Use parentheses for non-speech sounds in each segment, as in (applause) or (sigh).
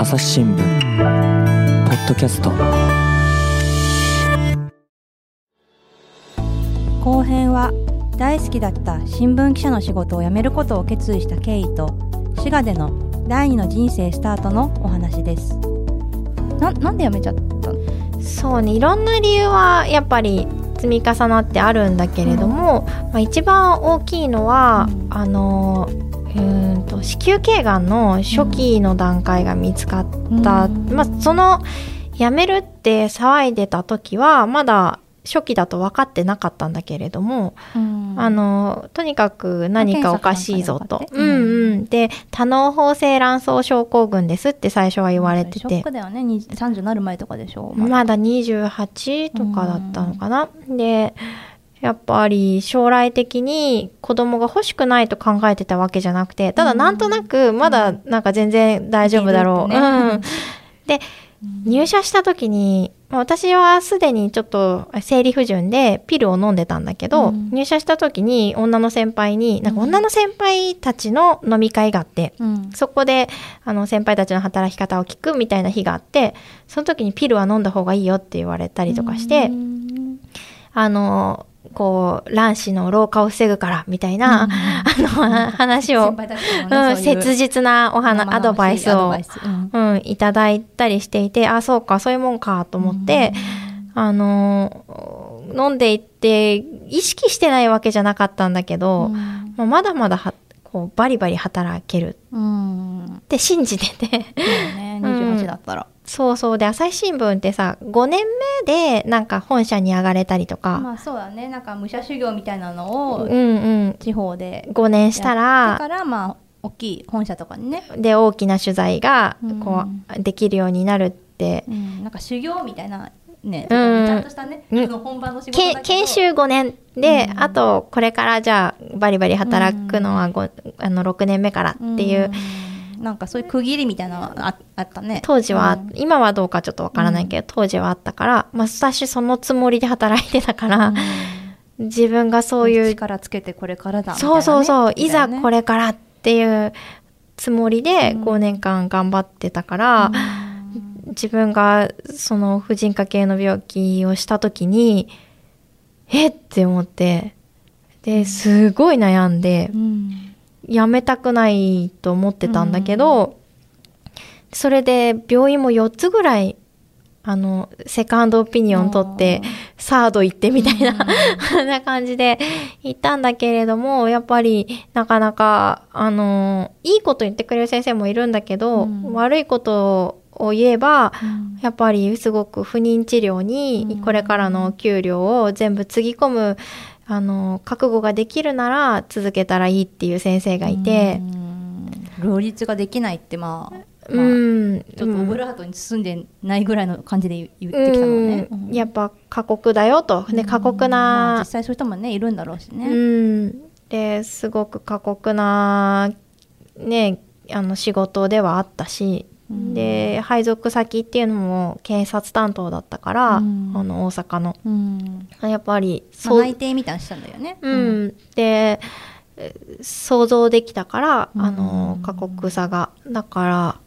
朝日新聞ポッドキャスト。後編は大好きだった新聞記者の仕事を辞めることを決意した経緯と滋賀での第二の人生スタートのお話です。ななんで辞めちゃったの？そうねいろんな理由はやっぱり積み重なってあるんだけれども、まあ、一番大きいのは、あのうんと子宮頸がんの初期の段階が見つかった、まあ、その辞めるって騒いでた時はまだ初期だと分かってなかったんだけれども、あのとにかく何かおかしいぞと。うんうん、で多脳包性卵巣症候群ですって最初は言われてショッてクだよね。に30になる前とかでしょ。まだ28とかだったのかな。でやっぱり将来的に子供が欲しくないと考えてたわけじゃなくてただなんとなくまだなんか全然大丈夫だろう。いけるってね。うん、で入社した時にまあ私はすでにちょっと生理不順でピルを飲んでたんだけど、うん。入社した時に女の先輩になんか女の先輩たちの飲み会があって、うん。そこであの先輩たちの働き方を聞くみたいな日があってその時にピルは飲んだ方がいいよって言われたりとかして、うん。あのこう卵子の老化を防ぐからみたいな、あの話をうん、切実なお話アドバイスをうん。うん、いただいたりしていてあそうかそういうもんかと思って、あの飲んでいって意識してないわけじゃなかったんだけど、うん。まあまだまだはこうバリバリ働けるうん。って信じてて。ね28だったら、そうそう。で朝日新聞ってさ5年目でなんか本社に上がれたりとか、まあそうだね。なんか武者修行みたいなのをうんうん。地方で5年しただらからまあ大きい本社とかにね、で大きな取材がこうん。うできるようになるって、うん、なんか修行みたいなね、うん。ちゃんとしたね、うん。本番の仕事研修5年で、うん。あとこれからじゃあバリバリ働くのはご、あの6年目からっていう、うんなんかそういう区切りみたいなのはああったね。当時は、うん。今はどうかちょっとわからないけど、当時はあったから、まあ、私そのつもりで働いてたから、(laughs) 自分がそういう力つけてこれからだね、そうそうそう、いざこれれからっていうつもりでうん。5年間頑張ってたから、自分がその婦人科系の病気をした時にえっ？て思ってですごい悩んでうんやめたくないと思ってたんだけど、それで病院も4つぐらいあのセカンドオピニオン取ってサード行ってみたいな、こん。(laughs) な感じで行ったんだけれども、やっぱりなかなか、あの、いいこと言ってくれる先生もいるんだけど、うん。悪いことを言えば、うん。やっぱりすごく不妊治療にこれからの給料を全部つぎ込む、あの、覚悟ができるなら続けたらいいっていう先生がいて。う、ん。両立ができないってまあ、うまあん。ちょっとオブラートに包んでないぐらいの感じで言言ってきたのね、うん。やっぱ過酷だよと。で、過酷まあな実際そういう人もねいるんだろうしね、うん、ですごく過酷な、ね、あの仕事ではあったし、うんで配属先っていうのも警察担当だったから、うん。あの大阪の。うん。やっぱり内定みたいなのしたんだよね、うん。でえ想像できたから、あのうん過酷さが。だから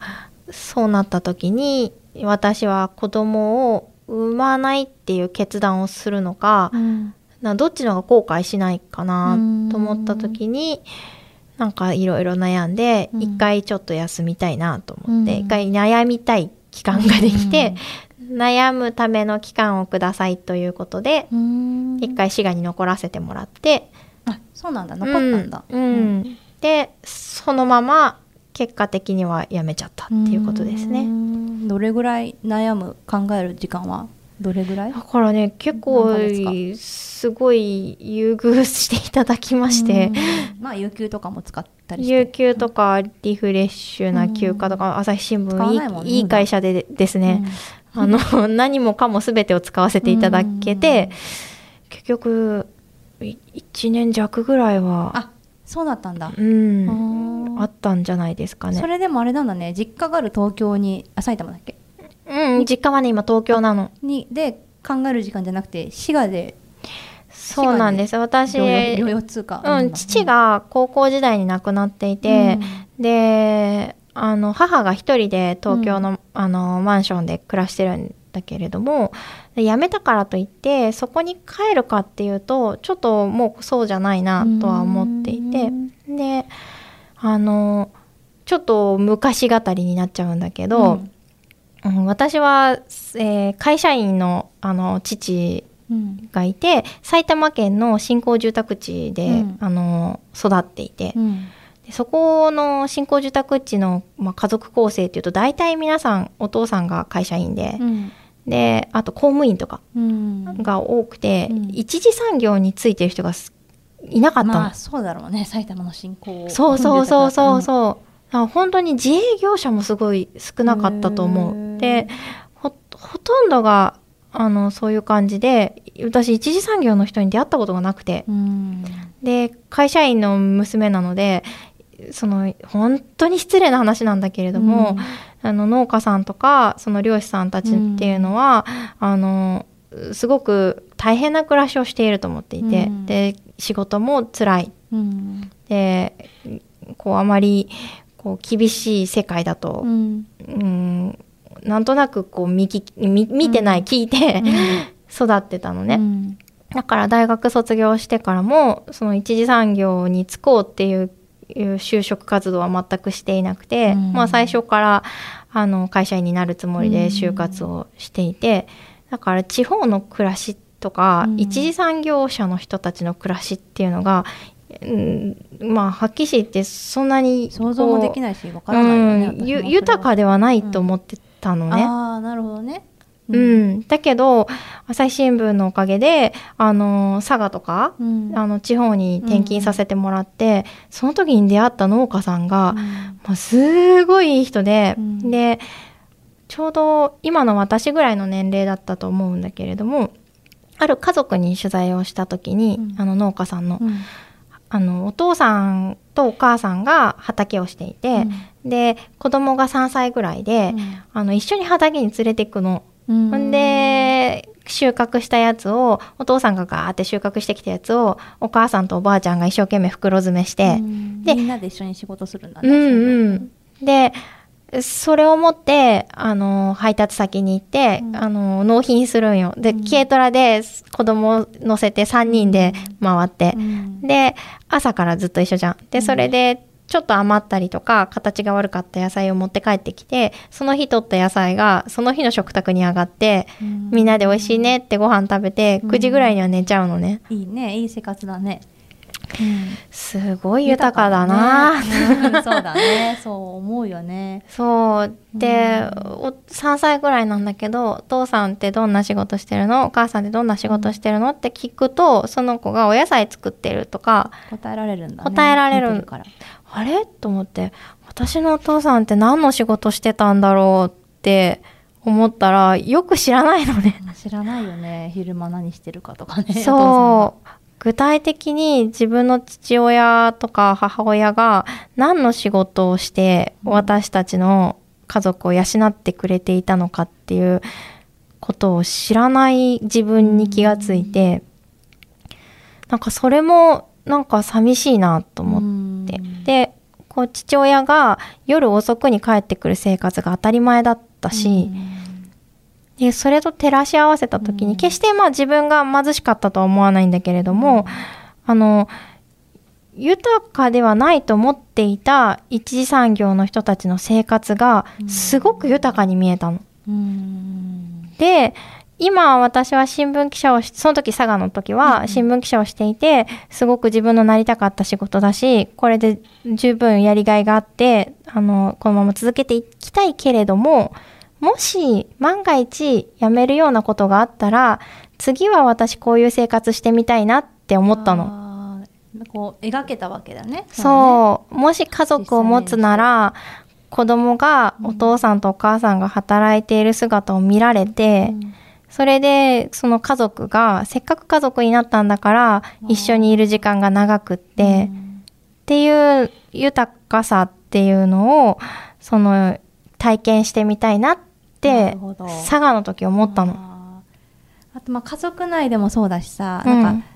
そうなった時に私は子供を産まないっていう決断をするのか、うん。などっちの方が後悔しないかなうん。と思った時になんかいろいろ悩んでうん。一回ちょっと休みたいなと思ってうん。一回悩みたい期間ができて悩むための期間をくださいということでうん。一回滋賀に残らせてもらってあそうなんだ。残ったんだ、うんうん。でそのまま結果的にはやめちゃったっていうことですうね。ん。どれぐらい悩む考える時間は？どれぐらい？だからね結構すごい優遇していただきまして。うん。(laughs) まあ有給とかも使ったりして。有給とかリフレッシュな休暇とか、朝日新聞ないいい会社でですね、(laughs) あの (laughs) 何もかも全てを使わせていただけて、結局い1年弱ぐらいはあそうだったんだ、うん。あったんじゃないですかね。それでもあれなんだね。実家がある東京にあ埼玉だっけ？うん。実家はね今東京なの。にで考える時間じゃなくて滋賀で。そうなんです。私療うん、父が高校時代に亡くなっていて、であの母が一人で東京の,、あのマンションで暮らしてるんだけれどもで辞めたからといってそこに帰るかっていうとちょっともうそうじゃないなとは思っていてであのちょっと昔語りになっちゃうんだけど、うん私は、えー会社員のあの父うん。がいて埼玉県の新興住宅地で、うん。あの育っていて、うん。でそこの新興住宅地の、まあ、家族構成っていうと大体皆さんお父さんが会社員で、うん。であと公務員とかうん。が多くて、うん。一次産業についてる人がすいなかったの、まあそうだろうね。埼玉の新興そうそうそうそうう。そう、あ本当に自営業者もすごい少なかったと思う。でほほとんどがあのそういう感じで私一次産業の人に出会ったことがなくて。ん。で会社員の娘なのでその本当に失礼な話なんだけれども、あの農家さんとかその漁師さんたちっていうのは、あのすごく大変な暮らしをしていると思っていて、うん。で仕事も辛い。うん。でこうあまりこう厳しい世界だとう、ん。うんなんとなくこう見き見見てない、うん。聞いて、育ってたのね。うん。だから大学卒業してからもその一次産業に就こうっていう就職活動は全くしていなくて、うん。まあ最初からあの会社員になるつもりで就活をしていて、だから地方の暮らしとか、うん。一次産業者の人たちの暮らしっていうのが、うん、まあはっきり言ってそんなに想像もできないしわからないよねうんゆ豊かではないと思ってたのね。ああなるほどね。うん、だけど朝日新聞のおかげであの佐賀とか、うん。あの地方に転勤させてもらって、その時に出会った農家さんが、うん。まあ、すごいいい人で、うん。でちょうど今の私ぐらいの年齢だったと思うんだけれどもある家族に取材をした時に、うん。あの農家さんの,、うんあのお父さんとお母さんが畑をしていて、で子供が3歳ぐらいで、あの一緒に畑に連れて行くの。うん。ほんで収穫したやつをお父さんがガーって収穫してきたやつをお母さんとおばあちゃんが一生懸命袋詰めして、みんなで一緒に仕事するんだねうんうん。で、それを持って、あの、配達先に行って、うん。あの、納品するんよ。で、うん。軽トラで子供を乗せて3人で回って。う、ん。で、朝からずっと一緒じゃん。で、それで、ちょっと余ったりとか、形が悪かった野菜を持って帰ってきて、その日取った野菜が、その日の食卓に上がって、うん。みんなで美味しいねってご飯食べて、うん。9時ぐらいには寝ちゃうのね。いいね。いい生活だねすごい豊かだな、そうだね。(laughs) そう思うよね。そう。で、お3歳ぐらいなんだけど、お父さんってどんな仕事してるの？お母さんってどんな仕事してるの？って聞くと、その子がお野菜作ってるとか、答えられるんだね。答えられる。から。あれ？と思って、私のお父さんって何の仕事してたんだろうって思ったら、よく知らないのね。知らないよね。昼間何してるかとかね。そう。具体的に自分の父親とか母親が何の仕事をして私たちの家族を養ってくれていたのかっていうことを知らない自分に気がついて、なんかそれもなんか寂しいなと思って。で、こう父親が夜遅くに帰ってくる生活が当たり前だったし、でそれと照らし合わせた時に、うん。決してまあ自分が貧しかったとは思わないんだけれども、あの豊かではないと思っていた一次産業の人たちの生活がすごく豊かに見えたの。うん。で今私は新聞記者をしその時佐賀の時は新聞記者をしていてすごく自分のなりたかった仕事だしこれで十分やりがいがあってあのこのまま続けていきたいけれどももし万が一辞めるようなことがあったら次は私こういう生活してみたいなって思ったの。のこう描けたわけだね。そう、もし家族を持つなら子供がお父さんとお母さんが働いている姿を見られて、うん。それでその家族がせっかく家族になったんだから一緒にいる時間が長くって、っていう豊かさっていうのをその体験してみたいなっ佐賀の時思ったの。あとまあ家族内でもそうだしさ、うん。なんか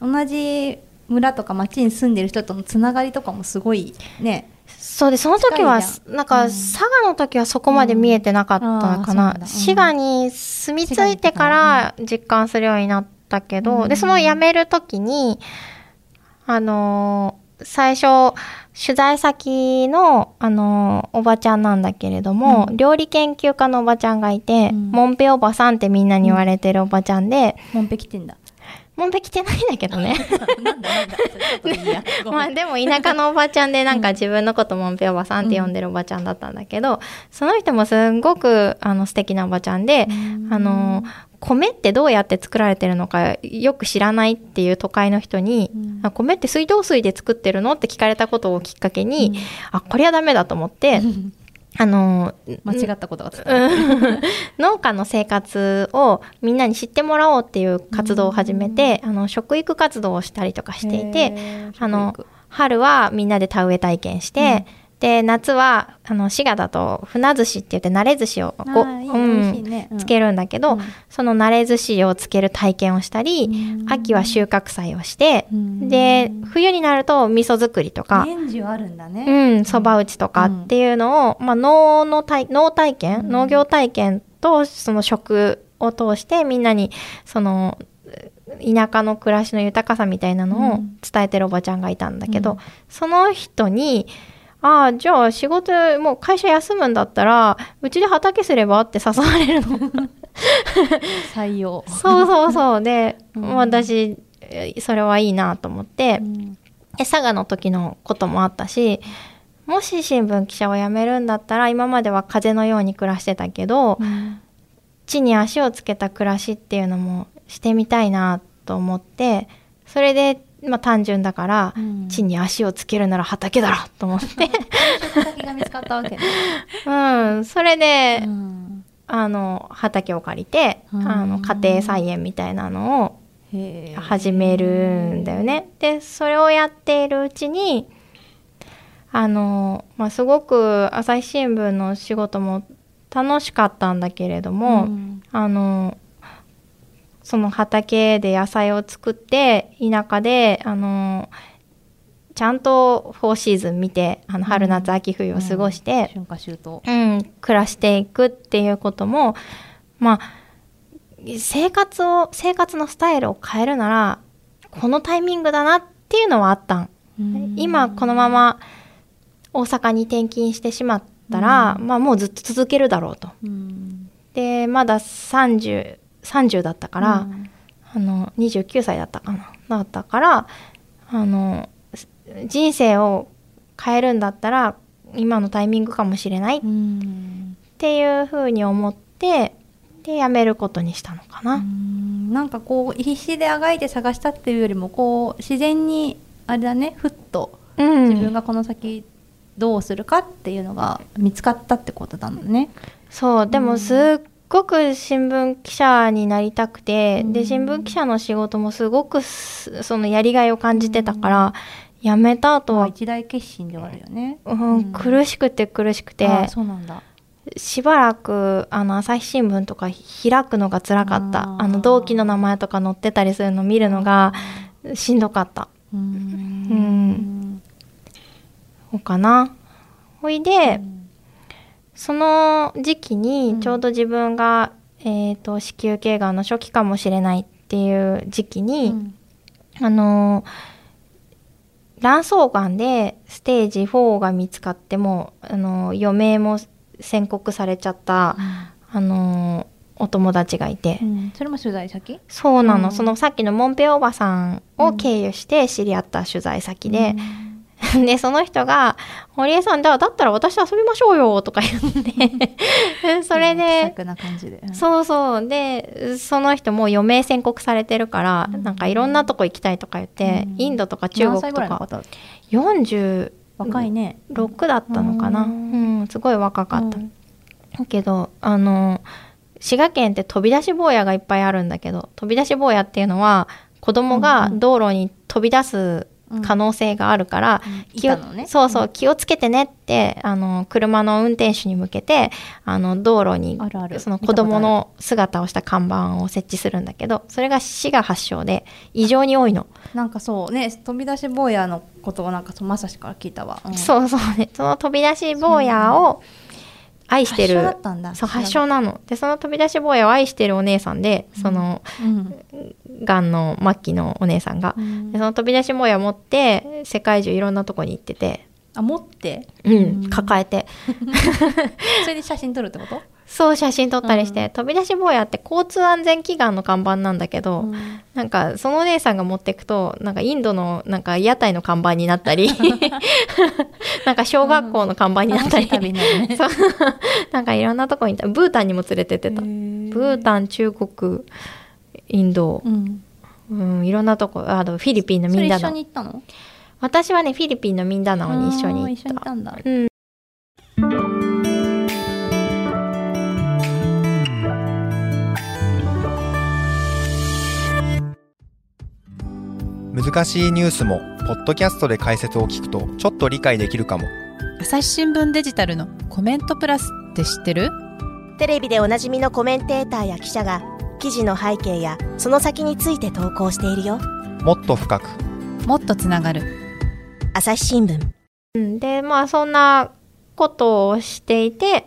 同じ村とか町に住んでる人とのつながりとかもすごいね。そうでその時はなんか、うん。佐賀の時はそこまで見えてなかったかな。な、んだうん。滋賀に住み着いてから実感するようになったけど、うん。でその辞める時にあのー最初取材先の、あのーおばちゃんなんだけれども、うん。料理研究家のおばちゃんがいて、うん。モンペおばさんってみんなに言われてるおばちゃんで、モンペ来てんだ。モンペ来てないんだけどね。(laughs) まあでも田舎のおばちゃんでなんか自分のこともんぺおばさんって呼んでるおばちゃんだったんだけど、その人もすんごくあの素敵なおばちゃんで、あの米ってどうやって作られてるのかよく知らないっていう都会の人に、うん。あ米って水道水で作ってるのって聞かれたことをきっかけに、あこれはダメだと思って、あの間違ったことが (laughs) 農家の生活をみんなに知ってもらおうっていう活動を始めて、あの食育活動をしたりとかしていて、あの春はみんなで田植え体験して、で夏はあの滋賀だと船寿司って言って慣れ寿司をこうねうんつけるんだけど、うん。その慣れ寿司をつける体験をしたり、うん。秋は収穫祭をして、うん。で冬になると味噌作りとか、年中あるんだね。うん、そば打ちとかっていうのを、まあ、農の体農体験、うん。農業体験とその食を通してみんなにその田舎の暮らしの豊かさみたいなのをうん。伝えてるおばちゃんがいたんだけど、うん。その人に「ああじゃあ仕事もう会社休むんだったらうちで畑すれば?」って誘われるの。採用そうそうそうで、うん私えそれはいいなと思って。うんで佐賀の時のこともあったしもし新聞記者を辞めるんだったら今までは風のように暮らしてたけど、うん地に足をつけた暮らしっていうのもしてみたいなと思ってそれで、まあ、単純だから、うん。地に足をつけるなら畑だろと思って、先が見つかったわけね。(laughs) うん、それで、うん。あの畑を借りて、うん。あの家庭菜園みたいなのを始めるんだよね。でそれをやっているうちにあの、まあ、すごく朝日新聞の仕事も楽しかったんだけれども、うん。あのその畑で野菜を作って田舎であのちゃんとフォーシーズン見てあの春夏秋冬を過ごして、春夏秋冬うん、暮らしていくっていうこともまあ生活を生活のスタイルを変えるならこのタイミングだなっていうのはあったん、今このまま大阪に転勤してしまったら、まあもうずっと続けるだろうと。うん。でまだ3030 30だったから、うん。あの29歳だったかな。だったからあの人生を変えるんだったら今のタイミングかもしれないっうん。ていうふうに思ってで辞めることにしたのかな。うん。なんかこう必死であがいて探したっていうよりもこう自然にあれだねふっとうん。自分がこの先どうするかっていうのが見つかったってことだもんね。そうでもすっごく新聞記者になりたくて、うん。で新聞記者の仕事もすごくすそのやりがいを感じてたから、辞めた後は、まあ一大決心ではあるよね。うんうん。苦しくて苦しくてそうなんだ。しばらくあの朝日新聞とか開くのが辛かった。あの同期の名前とか載ってたりするの見るのがしんどかった。ううん。んそうかな。ほいで、その時期にちょうど自分が、えー、と子宮頸がんの初期かもしれないっていう時期に、うん。あの卵巣がんでステージ4が見つかってもあの余命も宣告されちゃった、あのお友達がいて、うん。それも取材先？そうなの、うん。そのさっきのモンペおばさんを経由して知り合った取材先で、(laughs) でその人が「堀江さんだだったら私と遊びましょうよ」とか言って (laughs) それで、そうそう。でその人もう余命宣告されてるから、うん。なんかいろんなとこ行きたいとか言って、うん。インドとか中国とか。らいの方46若いね。だったのかな、ううん。んすごい若かった、けどあの滋賀県って飛び出し坊やがいっぱいあるんだけど飛び出し坊やっていうのは子供が道路に飛び出す可能性があるから、い気をね。そうそう、気をつけてねってあの車の運転手に向けてあの道路にあるある。その子供の姿をした看板を設置するんだけどそれが市が発祥で異常に多いの、なんかそうね飛び出し坊やのことをなんかまさしから聞いたわ、うん。そうそうね。その飛び出し坊やを愛してる。そう発祥なの。でその飛び出し坊やを愛してるお姉さんでそのうん。がんの末期のお姉さんが、うん。でその飛び出し坊や持って世界中いろんなとこに行ってて、あ持って？うん。うん。抱えて。(laughs) それで写真撮るってこと？そう写真撮ったりして、飛び出し坊やって交通安全祈願の看板なんだけど、なんかそのお姉さんが持ってくとなんかインドのなんか屋台の看板になったり (laughs) なんか小学校の看板になったり、楽しい旅になるね。そう。なんかいろんなとこにブータンにも連れてってた、ブータン中国インド、うん。うん、いろんなとこあとフィリピンのそれ一緒ミンダナオに行ったの？私はねフィリピンのミンダナオに一緒に行っあー一緒に行った難しいニュースもポッドキャストで解説を聞くとちょっと理解できるかも。朝日新聞デジタルのコメントプラスって知ってる？テレビでおなじみのコメンテーターや記者が記事の背景やその先について投稿しているよ。もっと深く。もっとつながる。朝日新聞。うん。でまあそんなことをしていて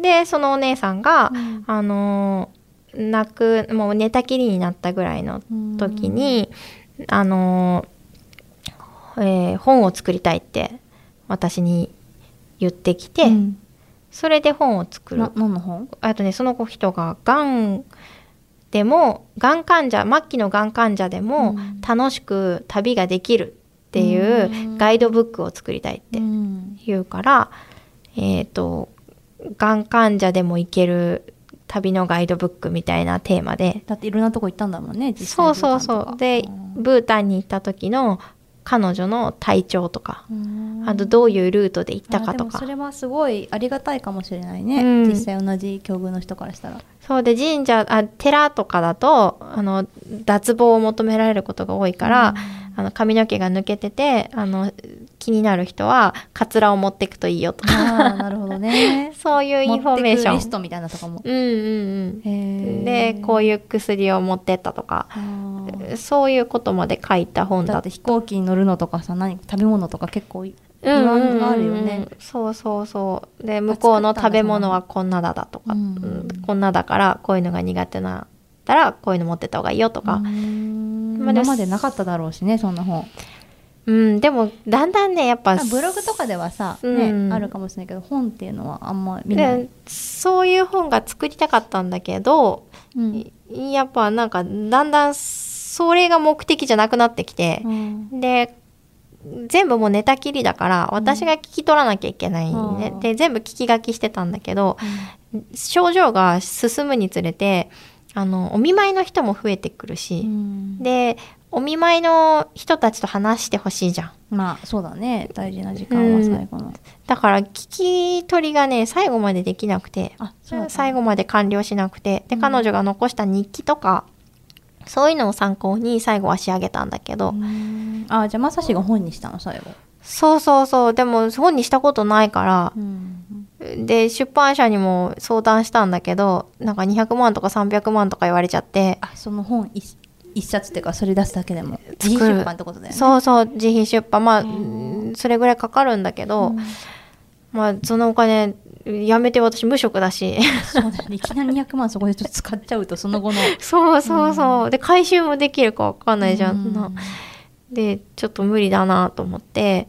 でそのお姉さんが、あのー泣くもう寝たきりになったぐらいの時に、あのーえー本を作りたいって私に言ってきて、うん。それで本を作る。な何の本？あとねその人ががんでもがん患者末期のがん患者でもうん。楽しく旅ができるっていうガイドブックを作りたいってうん。言うから、えっ、とがん患者でも行ける旅のガイドブックみたいなテーマで。だっていろんなとこ行ったんだもんね実際。そうそうそう。でブータンに行った時の彼女の体調とか。うん。あとどういうルートで行ったかとか。それはすごいありがたいかもしれないね、うん。実際同じ境遇の人からしたら。そうで神社あ寺とかだとあの脱帽を求められることが多いから、あの髪の毛が抜けててあの気になる人はカツラを持っていくといいよと。かああなるほどね。(laughs) そういうインフォメーションリストみたいなとかも。うんうんうん。へでこういう薬を持ってったとかうそういうことまで書いた本だだって飛行機に乗るのとかさ何食べ物とか結構いうんあるよね。そうそうそう。で向こうの食べ物はこんなだだとか、うんうんこんなだからこういうのが苦手なったらこういうの持ってった方がいいよとか、今までなかっただろうしねそんな本うん、でもだんだんねやっぱあブログとかではさ、うん。ね、あるかもしれないけど本っていうのはあんま見ない、でそういう本が作りたかったんだけど、うん。やっぱなんかだんだんそれが目的じゃなくなってきてう、ん。で全部もう寝たきりだから私が聞き取らなきゃいけないね、うん。で全部聞き書きしてたんだけど、症状が進むにつれてあのお見舞いの人も増えてくるし、うん。でお見舞いの人たちと話してほしいじゃん。まあそうだね。大事な時間は最後の、だから聞き取りがね最後までできなくてあそうだった最後まで完了しなくてで彼女が残した日記とか、そういうのを参考に最後は仕上げたんだけど、うん。あじゃあまさしが本にしたの最後、そうそうそう。でも本にしたことないからうんで出版社にも相談したんだけどなんか200万とか300万とか言われちゃって。あその本一一冊っていうかそれ出すだけでも。自費出版ってことだよね。そうそう自費出版。まあうん。それぐらいかかるんだけど、まあそのお金やめて私無職だし。そうだよね。いきなり200万そこでちょっと使っちゃうとその後の。(laughs) そうそうそう、で回収もできるかわかんないじゃん、うん。なでちょっと無理だなと思って。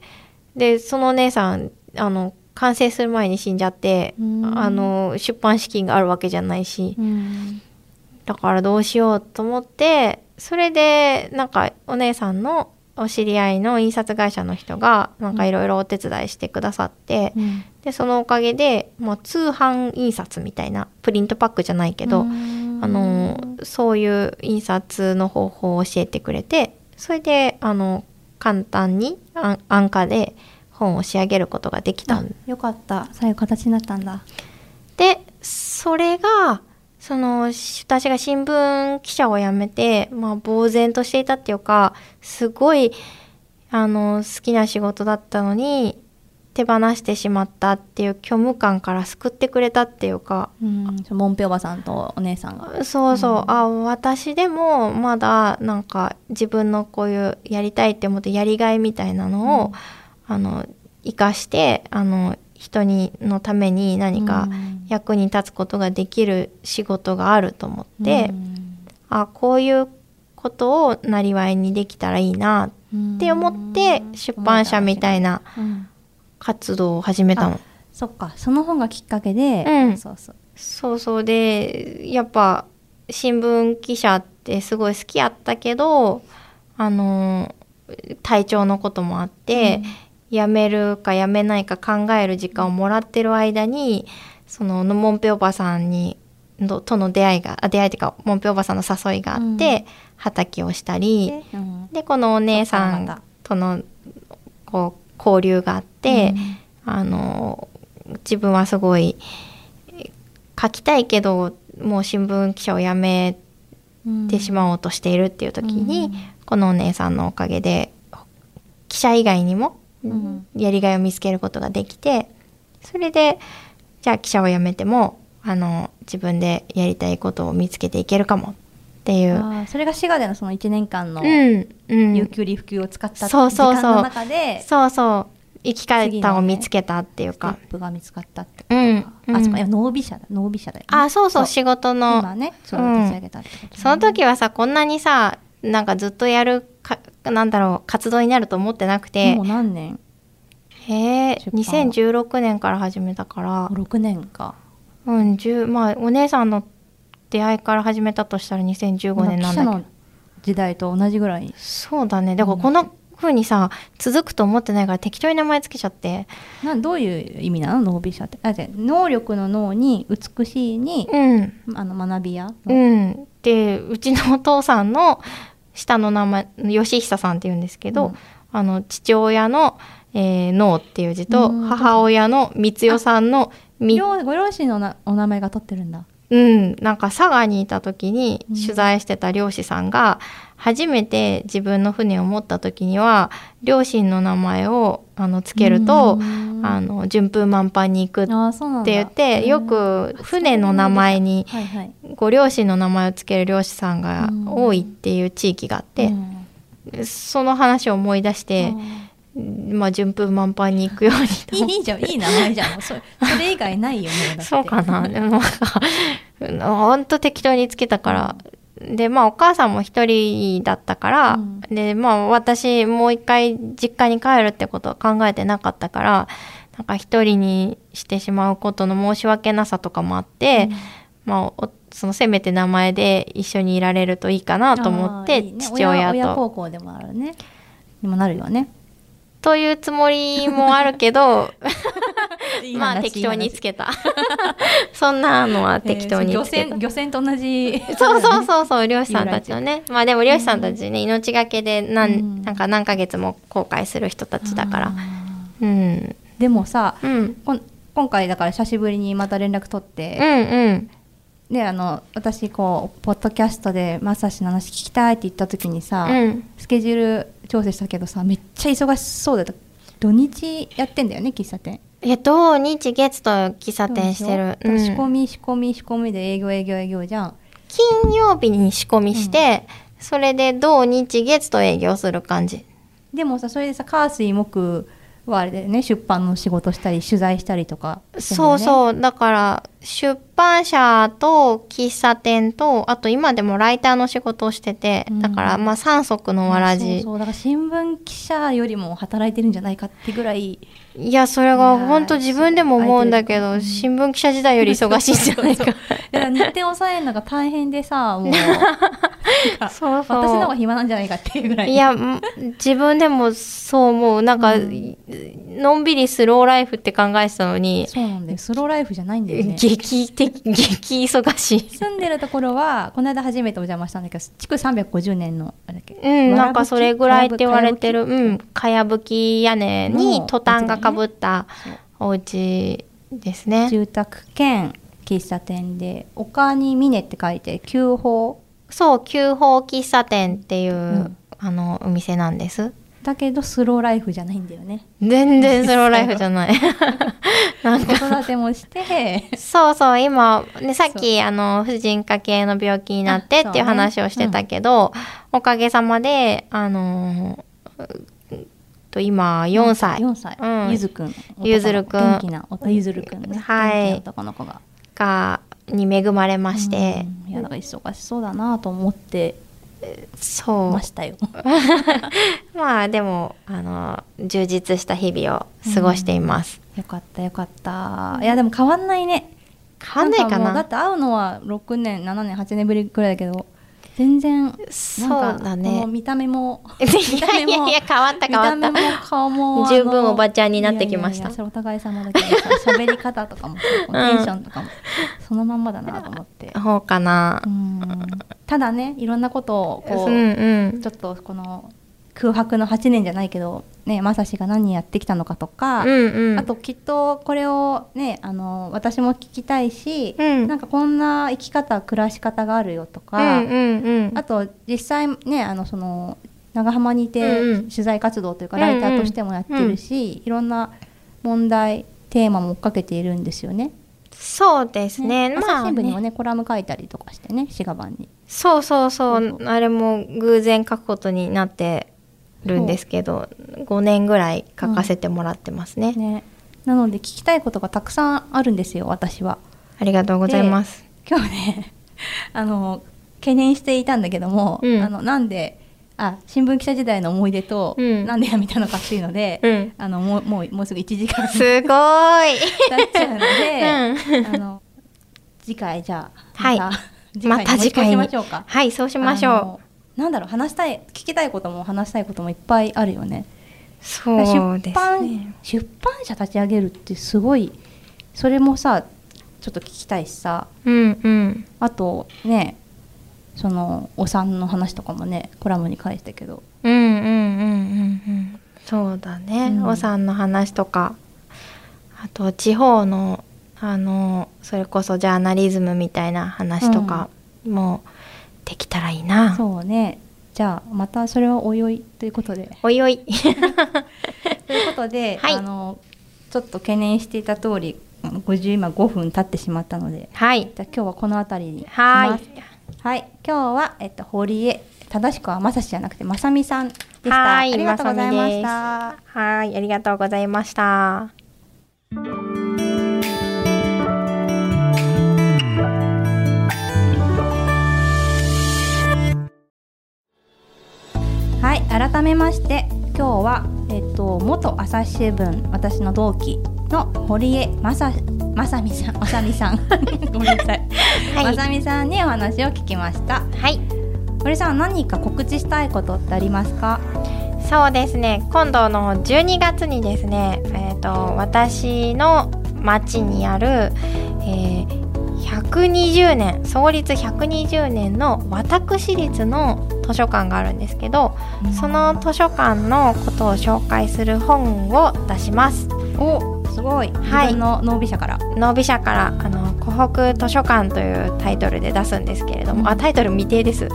でそのお姉さんあの完成する前に死んじゃって、うん。あの出版資金があるわけじゃないし、うん。だからどうしようと思ってそれでなんかお姉さんのお知り合いの印刷会社の人がなんかいろいろお手伝いしてくださって、うん。でそのおかげで、まあ、通販印刷みたいなプリントパックじゃないけど、うん。あのそういう印刷の方法を教えてくれてそれであの簡単に安安価で本を仕上げることができた。よかった。最後形になったんだ。でそれがそのし私が新聞記者を辞めて、まあ、呆然としていたっていうかすごいあの好きな仕事だったのに手放してしまったっていう虚無感から救ってくれたっていうか。うんそのモンペおばさんとお姉さんが。そうそう、うん。あ私でもまだなんか自分のこういうやりたいって思ってやりがいみたいなのを、あの生かしてあの人にのために何か役に立つことができる仕事があると思って、あこういうことをなりわいにできたらいいなって思って出版社みたいなうん。活動を始めたの。そっか。その本がきっかけで、うん。そうそう。そうそうでやっぱ新聞記者ってすごい好きやったけどあの体調のこともあって、辞めるか辞めないか考える時間をもらってる間にそののもんぺおばさんにのとの出会いがあ出会いっていうかもんぺおばさんの誘いがあって、畑をしたりでうん。でこのお姉さんとのこう交流があって、あの自分はすごいえ書きたいけどもう新聞記者を辞めうんてしまおうとしているっていう時に、うん。このお姉さんのおかげで記者以外にもん。やりがいを見つけることができてそれでじゃあ記者を辞めてもあの自分でやりたいことを見つけていけるかもっていう。それが滋賀でのその1年間のうんうん。有給利付給を使った時間の中でそうそう。生き方を見つけたっていうステッか、プが見つかったってうんあそこいやノービ社だ。ノービ社だよね。あそうそう。仕事の。今ねそううん立ち上げたってことね。その時はさこんなにさなんかずっとやるかなんだろう活動になると思ってなくて。もう何年？へえ出版2016年から始めたから。6年か。うん10まあお姉さんの出会いから始めたとしたら2015年なんだけど。時代と同じぐらい？そうだね。だからこんな風にさ続くと思ってないから適当に名前つけちゃって。なんどういう意味なの？ノービ社って。あ能力の脳に美しいに、うん。あの学び屋うのん。でうちのお父さんの下の名前吉久さんって言うんですけど、うん。あの父親の「えー、脳」っていう字とうん。母親の光代さんの「み」両ご両親のなお名前が取ってるんだうん、なんか佐賀にいた時にうん。取材してた漁師さんが初めて自分の船を持った時には両親の名前をあのつけるとうん。あの順風満帆に行くって言ってよく船の名前にご両親の名前をつける漁師さんがうん多いっていう地域があってう、んその話を思い。出して、まあ順風満帆に行くようにと。(laughs) いいじゃんいい名前じゃん。そそれ以外ないよねそうかな。でもなんかほんと適当につけたから、でまあお母さんも一人だったから、うん。でまあ私もう一回実家に帰るってことは考えてなかったから。なんか一人にしてしまうことの申し訳なさとかもあって、まあおそのせめて名前で一緒にいられるといいかなと思ってね。父親と。親孝行でもあるね。にもなるよねというつもりもあるけど (laughs) まあ適当につけた。そんなのは適当にえーつけた、漁船漁船と同じ。そうそうそうそう漁師さんたちのね。(laughs) まあでも漁師さんたちね、命がけで何,、うん。なんか何ヶ月も航海する人たちだから。あうん。ーでもさうん。こん今回だから久しぶりにまた連絡取って、うんうん。であの私こうポッドキャストでまさしの話聞きたいって言った時にさ、うん。スケジュール調整したけどさめっちゃ忙しそうだった。土日やってんだよね喫茶店。え土日月と喫茶店してる、そうでしょ？仕込うんみ仕込み仕込みで営業営業営業じゃん。金曜日に仕込みして、それで土日月と営業する感じ。でもさそれでさ火水木はあれでね出版の仕事したり取材したりとかね。そうそう。だから出版社と喫茶店とあと今でもライターの仕事をしてて、うん。だからまあ三足のわらじ、そうだから新聞記者よりも働いてるんじゃないかってぐらい。いやそれが本当自分でも思うんだけど新聞記者時代より忙しいんじゃないか。(laughs) 日程抑えるのが大変でさもう。(laughs) そうそう。私の方が暇なんじゃないかっていうぐらい。いやん自分でもそう思う。なんか、のんびりスローライフって考えてたのに、そうなんだよ。スローライフじゃないんだよね (laughs) 激的激忙しい。住んでるところはこの間初めてお邪魔したんだけど築350年のあれだっけ？うん、なんかそれぐらいって言われてる、かやうん、かやぶき屋根にのトタンがかぶったお家ですね。住宅兼喫茶店で丘に峰って書いて旧宝。そう、旧宝喫茶店っていう、ん。あのお店なんです。だけどスローライフじゃないんだよね。全然スローライフじゃない。(laughs) なん子か育てもして。そうそう今、ね、さっきあの婦人科系の病気になってあっていう話をしてたけど、おかげさまであのうんと今4歳。4歳、うん。ゆずくん。ゆずるくん。元気なゆずるくんね、はい。男の子が。がに恵まれまして、うん。いやだから忙しそうだなと思ってそう。ましたよまあでもあの充実した日々を過ごしています、よかったよかった。いやでも変わんないね。変わんないかな。だって会うのは6年7年8年ぶりくらいだけど全然そうだね。見た目も (laughs) いやいやいや変わった変わった。顔も十分おばちゃんになってきました。お互い様だけどさ喋り方とかもテンションとかもそのまんまだなと思って。そうかな。うん。ただねいろんなことをこう、うんうん。ちょっとこの空白の8年じゃないけどねまさしが何やってきたのかとか、うんうん。あときっとこれをねあの私も聞きたいし、うん。なんかこんな生き方暮らし方があるよとうか、んうんうん。あと実際ねあのその長浜にいて取材活動というかライターとしてもやってるし、いろんな問題テーマも追っかけているんですよね。そうですね。ね。まあ朝日新聞にもねねコラム書いたりとかしてね滋賀版に。そうそうそそうそうう。あれも偶然書くことになってるんですけど5年ぐらい書かせてもらってますね、ね、なので聞きたいことがたくさんあるんですよ私は。ありがとうございます。今日ね (laughs) あの懸念していたんだけども、うん。あのなんであ新聞記者時代の思い出と、うん。なんで辞めたのかっていうので、うん。あのもうもうもうすぐ1時間。すごーい。経っちゃうので、うん。あの次回じゃあはいまたまた次回に持ち越しましょうか。はいそうしましょあのなんだろう話したい聞きたいことも話したいこともいっぱいあるよね。うそうです出版ね。出版社立ち上げるってすごいそれもさちょっと聞きたいしさ。うんうん。あとねそのお産の話とかもねコラムに返したけど。うんうんうんうんうん。そうだね、うん。お産の話とか。あと地方のあのそれこそジャーナリズムみたいな話とかもできたらいいな、そうね。じゃあまたそれはおいおいということで。おいおい。(laughs) ということで、はい。あのちょっと懸念していた通り50今5分経ってしまったので。はい。じゃあ今日はこの辺りにしはいます。はい。今日は、えっと、堀江。正しくはまさしじゃなくてまさみさんでした。はい。ありがとうございましまたはい。ありがとうございましたはい改めまして今日は、えっと、元朝日新聞私の同期の堀江まさまさみさんまさみさん。(laughs) ごめんなさい、はい。まさみさんにお話を聞きました。はい。堀さん何か告知したいことってありますか？そうですね。今度の12月にですね、えー、と私の町にある、えー120年創立120年の私立の図書館があるんですけど、その図書館のことを紹介する本を出します。おすごい、はい。の脳美社から。ノービ社からあの湖北図書館というタイトルで出すんですけれども、うん。あタイトル未定です。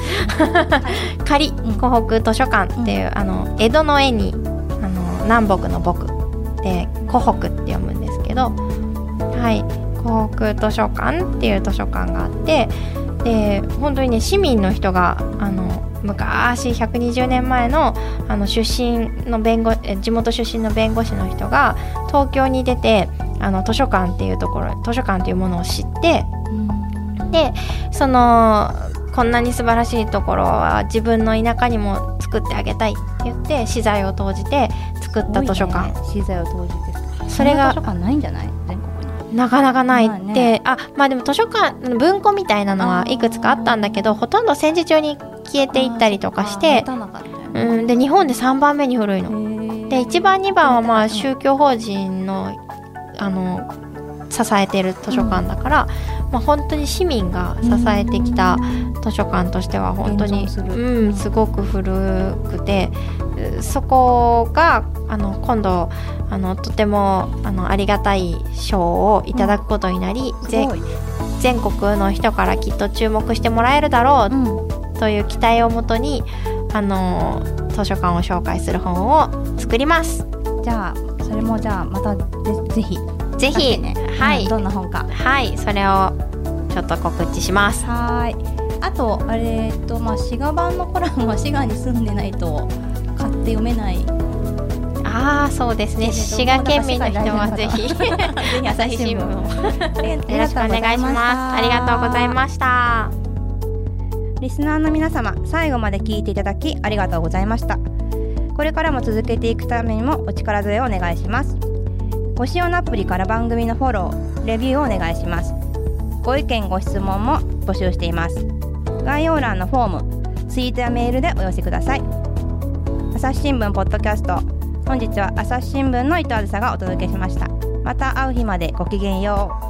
(laughs) 仮ん。湖北図書館っていう、あの江戸の絵にあの南北の北で湖北って読むんですけどはい。湖北図書館っていう図書館があってで本当にね市民の人があの昔120年前のあの出身の弁護え地元出身の弁護士の人が東京に出てあの図書館っていうところ図書館というものを知ってでそのこんなに素晴らしいところは自分の田舎にも作ってあげたいって言って資材を投じて作った図書館、ね。資材を投じて。それが図書館ないんじゃない？なかなかないって、まあね。あまあでも図書館文庫みたいなのはいくつかあったんだけどほとんど戦時中に消えていったりとかしてうん、で日本で3番目に古いの。で1番2番はまあ宗教法人のあの支えてる図書館だから、まあ、本当に市民が支えてきた図書館としては本当にうん、すごく古くてうそこがあの今度あのとてもあのありがたい賞をいただくことになり、ぜすごい。全国の人からきっと注目してもらえるだろううん。という期待をもとにあの図図書館を紹介する本を作ります。じゃあそれもじゃあまたぜぜひぜひ、ねはい、うんどんな本か。はい。それをちょっと告知します。はーい。あとあれとまあ滋賀版のコラムは滋賀に住んでないと買って読めない。ああそうですね。滋賀県民の人はぜひ (laughs) 朝日新聞を。(laughs) をよろしくお願いします。ありがとうございました。リスナーの皆様最後まで聞いていただきありがとうございました。これからも続けていくためにもお力添えをお願いしますご使用のアプリから番組のフォローレビューをお願いします。ご意見ご質問も募集しています。概要欄のフォームツイートやメールでお寄せください。朝日新聞ポッドキャスト本日は朝日新聞の伊藤あずさがお届けしました。また会う日までごきげんよう。